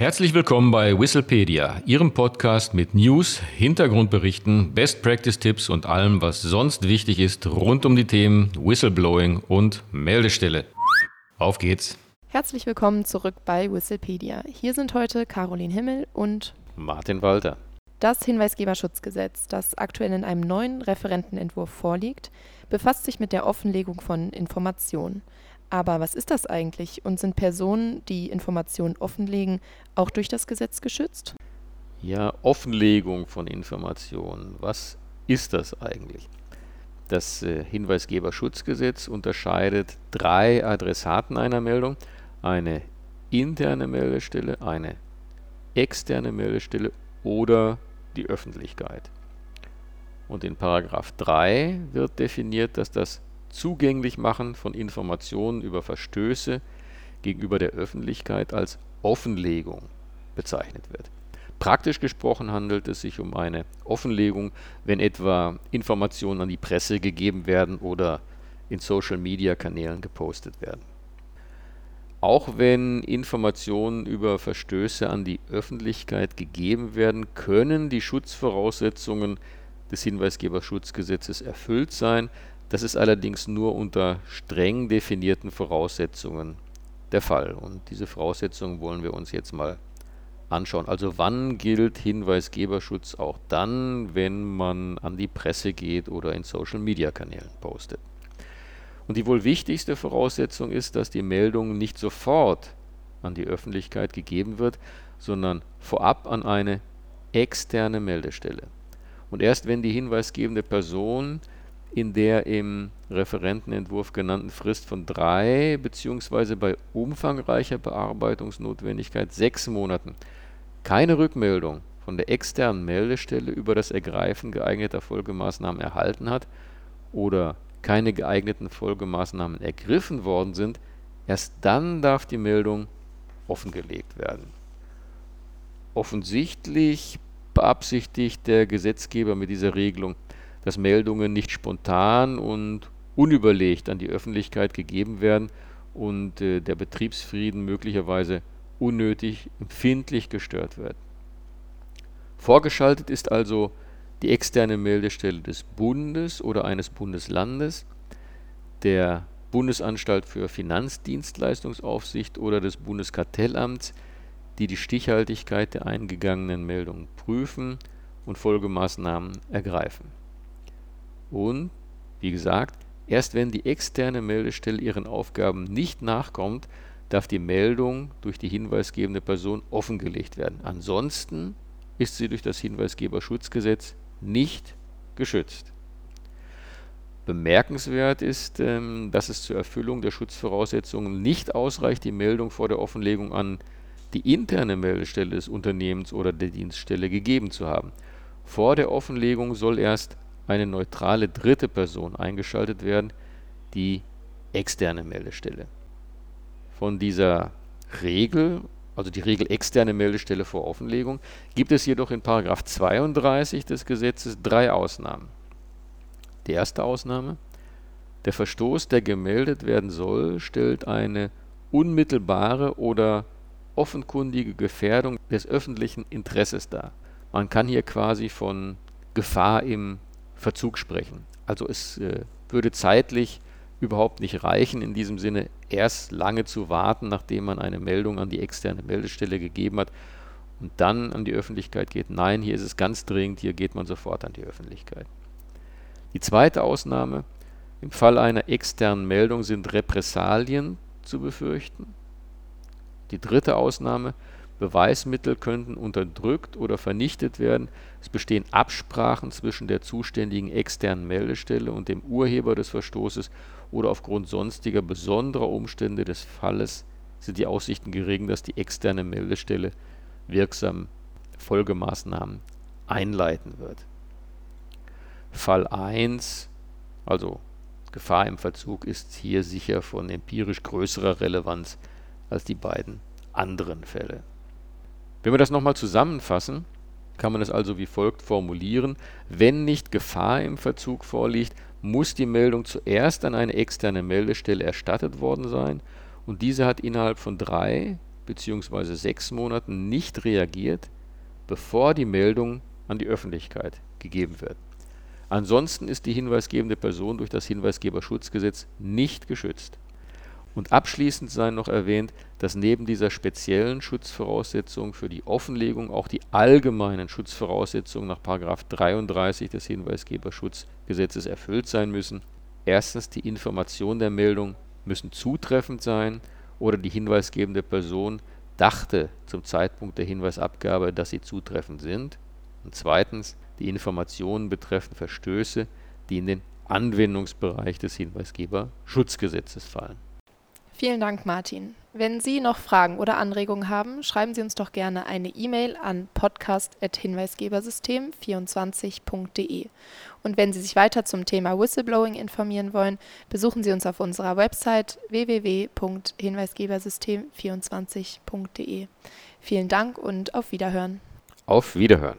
Herzlich willkommen bei Whistlepedia, Ihrem Podcast mit News, Hintergrundberichten, Best Practice Tipps und allem, was sonst wichtig ist rund um die Themen Whistleblowing und Meldestelle. Auf geht's! Herzlich willkommen zurück bei Whistlepedia. Hier sind heute Caroline Himmel und Martin Walter. Das Hinweisgeberschutzgesetz, das aktuell in einem neuen Referentenentwurf vorliegt, befasst sich mit der Offenlegung von Informationen. Aber was ist das eigentlich und sind Personen, die Informationen offenlegen, auch durch das Gesetz geschützt? Ja, Offenlegung von Informationen. Was ist das eigentlich? Das äh, Hinweisgeberschutzgesetz unterscheidet drei Adressaten einer Meldung. Eine interne Meldestelle, eine externe Meldestelle oder die Öffentlichkeit. Und in Paragraph 3 wird definiert, dass das Zugänglichmachen von Informationen über Verstöße gegenüber der Öffentlichkeit als Offenlegung bezeichnet wird. Praktisch gesprochen handelt es sich um eine Offenlegung, wenn etwa Informationen an die Presse gegeben werden oder in Social-Media-Kanälen gepostet werden. Auch wenn Informationen über Verstöße an die Öffentlichkeit gegeben werden, können die Schutzvoraussetzungen des Hinweisgeberschutzgesetzes erfüllt sein, das ist allerdings nur unter streng definierten Voraussetzungen der Fall. Und diese Voraussetzungen wollen wir uns jetzt mal anschauen. Also wann gilt Hinweisgeberschutz auch dann, wenn man an die Presse geht oder in Social-Media-Kanälen postet. Und die wohl wichtigste Voraussetzung ist, dass die Meldung nicht sofort an die Öffentlichkeit gegeben wird, sondern vorab an eine externe Meldestelle. Und erst wenn die hinweisgebende Person in der im Referentenentwurf genannten Frist von drei bzw. bei umfangreicher Bearbeitungsnotwendigkeit sechs Monaten keine Rückmeldung von der externen Meldestelle über das Ergreifen geeigneter Folgemaßnahmen erhalten hat oder keine geeigneten Folgemaßnahmen ergriffen worden sind, erst dann darf die Meldung offengelegt werden. Offensichtlich beabsichtigt der Gesetzgeber mit dieser Regelung dass Meldungen nicht spontan und unüberlegt an die Öffentlichkeit gegeben werden und äh, der Betriebsfrieden möglicherweise unnötig empfindlich gestört wird. Vorgeschaltet ist also die externe Meldestelle des Bundes oder eines Bundeslandes, der Bundesanstalt für Finanzdienstleistungsaufsicht oder des Bundeskartellamts, die die Stichhaltigkeit der eingegangenen Meldungen prüfen und Folgemaßnahmen ergreifen. Und, wie gesagt, erst wenn die externe Meldestelle ihren Aufgaben nicht nachkommt, darf die Meldung durch die hinweisgebende Person offengelegt werden. Ansonsten ist sie durch das Hinweisgeberschutzgesetz nicht geschützt. Bemerkenswert ist, ähm, dass es zur Erfüllung der Schutzvoraussetzungen nicht ausreicht, die Meldung vor der Offenlegung an die interne Meldestelle des Unternehmens oder der Dienststelle gegeben zu haben. Vor der Offenlegung soll erst eine neutrale dritte Person eingeschaltet werden, die externe Meldestelle. Von dieser Regel, also die Regel externe Meldestelle vor Offenlegung, gibt es jedoch in 32 des Gesetzes drei Ausnahmen. Die erste Ausnahme, der Verstoß, der gemeldet werden soll, stellt eine unmittelbare oder offenkundige Gefährdung des öffentlichen Interesses dar. Man kann hier quasi von Gefahr im Verzug sprechen. Also es äh, würde zeitlich überhaupt nicht reichen, in diesem Sinne erst lange zu warten, nachdem man eine Meldung an die externe Meldestelle gegeben hat und dann an die Öffentlichkeit geht. Nein, hier ist es ganz dringend, hier geht man sofort an die Öffentlichkeit. Die zweite Ausnahme, im Fall einer externen Meldung sind Repressalien zu befürchten. Die dritte Ausnahme, Beweismittel könnten unterdrückt oder vernichtet werden. Es bestehen Absprachen zwischen der zuständigen externen Meldestelle und dem Urheber des Verstoßes oder aufgrund sonstiger besonderer Umstände des Falles sind die Aussichten gering, dass die externe Meldestelle wirksam Folgemaßnahmen einleiten wird. Fall 1, also Gefahr im Verzug, ist hier sicher von empirisch größerer Relevanz als die beiden anderen Fälle. Wenn wir das nochmal zusammenfassen, kann man es also wie folgt formulieren. Wenn nicht Gefahr im Verzug vorliegt, muss die Meldung zuerst an eine externe Meldestelle erstattet worden sein und diese hat innerhalb von drei bzw. sechs Monaten nicht reagiert, bevor die Meldung an die Öffentlichkeit gegeben wird. Ansonsten ist die hinweisgebende Person durch das Hinweisgeberschutzgesetz nicht geschützt. Und abschließend sei noch erwähnt, dass neben dieser speziellen Schutzvoraussetzung für die Offenlegung auch die allgemeinen Schutzvoraussetzungen nach 33 des Hinweisgeberschutzgesetzes erfüllt sein müssen. Erstens die Information der Meldung müssen zutreffend sein oder die hinweisgebende Person dachte zum Zeitpunkt der Hinweisabgabe, dass sie zutreffend sind. Und zweitens die Informationen betreffen Verstöße, die in den Anwendungsbereich des Hinweisgeberschutzgesetzes fallen. Vielen Dank, Martin. Wenn Sie noch Fragen oder Anregungen haben, schreiben Sie uns doch gerne eine E-Mail an podcast.hinweisgebersystem24.de. Und wenn Sie sich weiter zum Thema Whistleblowing informieren wollen, besuchen Sie uns auf unserer Website www.hinweisgebersystem24.de. Vielen Dank und auf Wiederhören. Auf Wiederhören.